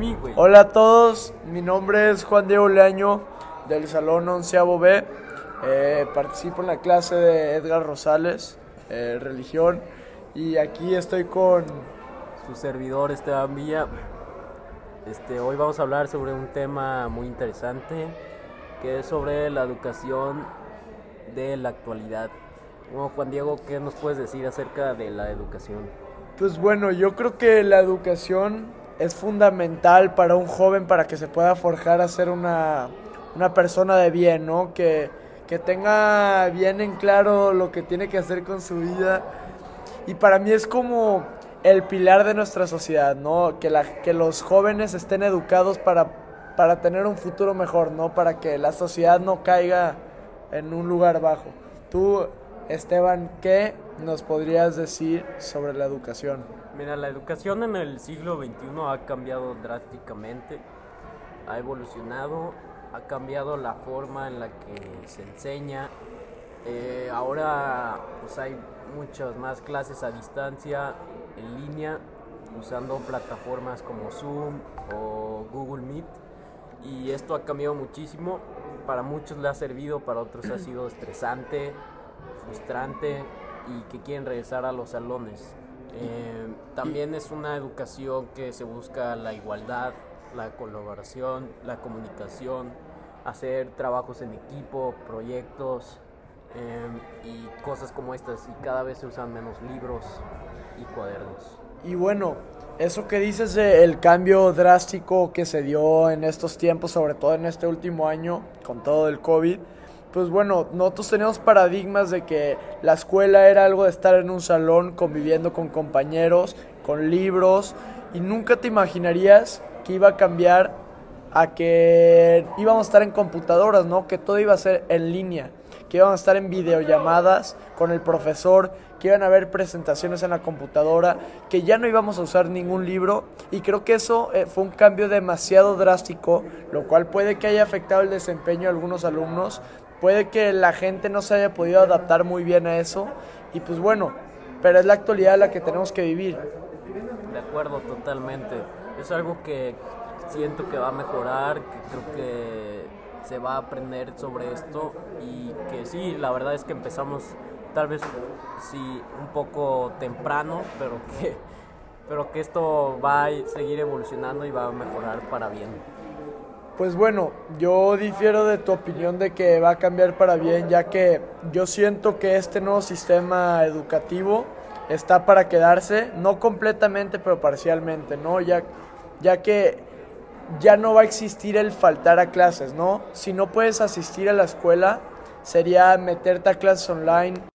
mí, güey. Hola a todos, mi nombre es Juan Diego Leaño del Salón Onceavo B. Eh, participo en la clase de Edgar Rosales, eh, religión, y aquí estoy con Su servidor Esteban Villa. Este, hoy vamos a hablar sobre un tema muy interesante, que es sobre la educación de la actualidad. Bueno, Juan Diego, ¿qué nos puedes decir acerca de la educación? Pues bueno, yo creo que la educación es fundamental para un joven para que se pueda forjar a ser una, una persona de bien, ¿no? Que, que tenga bien en claro lo que tiene que hacer con su vida. Y para mí es como el pilar de nuestra sociedad, ¿no? Que, la, que los jóvenes estén educados para, para tener un futuro mejor, ¿no? Para que la sociedad no caiga en un lugar bajo. Tú, Esteban, ¿qué nos podrías decir sobre la educación? Mira, la educación en el siglo XXI ha cambiado drásticamente, ha evolucionado, ha cambiado la forma en la que se enseña. Eh, ahora pues hay muchas más clases a distancia, en línea, usando plataformas como Zoom o Google Meet. Y esto ha cambiado muchísimo. Para muchos le ha servido, para otros ha sido estresante, frustrante y que quieren regresar a los salones. Eh, también es una educación que se busca la igualdad, la colaboración, la comunicación, hacer trabajos en equipo, proyectos eh, y cosas como estas. Y cada vez se usan menos libros y cuadernos. Y bueno, eso que dices de el cambio drástico que se dio en estos tiempos, sobre todo en este último año, con todo el COVID, pues bueno, nosotros tenemos paradigmas de que la escuela era algo de estar en un salón conviviendo con compañeros, con libros, y nunca te imaginarías que iba a cambiar a que íbamos a estar en computadoras, ¿no? Que todo iba a ser en línea, que íbamos a estar en videollamadas con el profesor, que iban a haber presentaciones en la computadora, que ya no íbamos a usar ningún libro y creo que eso eh, fue un cambio demasiado drástico, lo cual puede que haya afectado el desempeño de algunos alumnos, puede que la gente no se haya podido adaptar muy bien a eso y pues bueno, pero es la actualidad la que tenemos que vivir. De acuerdo, totalmente. Es algo que siento que va a mejorar, que creo que se va a aprender sobre esto y que sí, la verdad es que empezamos tal vez sí un poco temprano, pero que, pero que esto va a seguir evolucionando y va a mejorar para bien. Pues bueno, yo difiero de tu opinión de que va a cambiar para bien, ya que yo siento que este nuevo sistema educativo está para quedarse, no completamente, pero parcialmente, ¿no? Ya, ya que ya no va a existir el faltar a clases, ¿no? Si no puedes asistir a la escuela, sería meterte a clases online,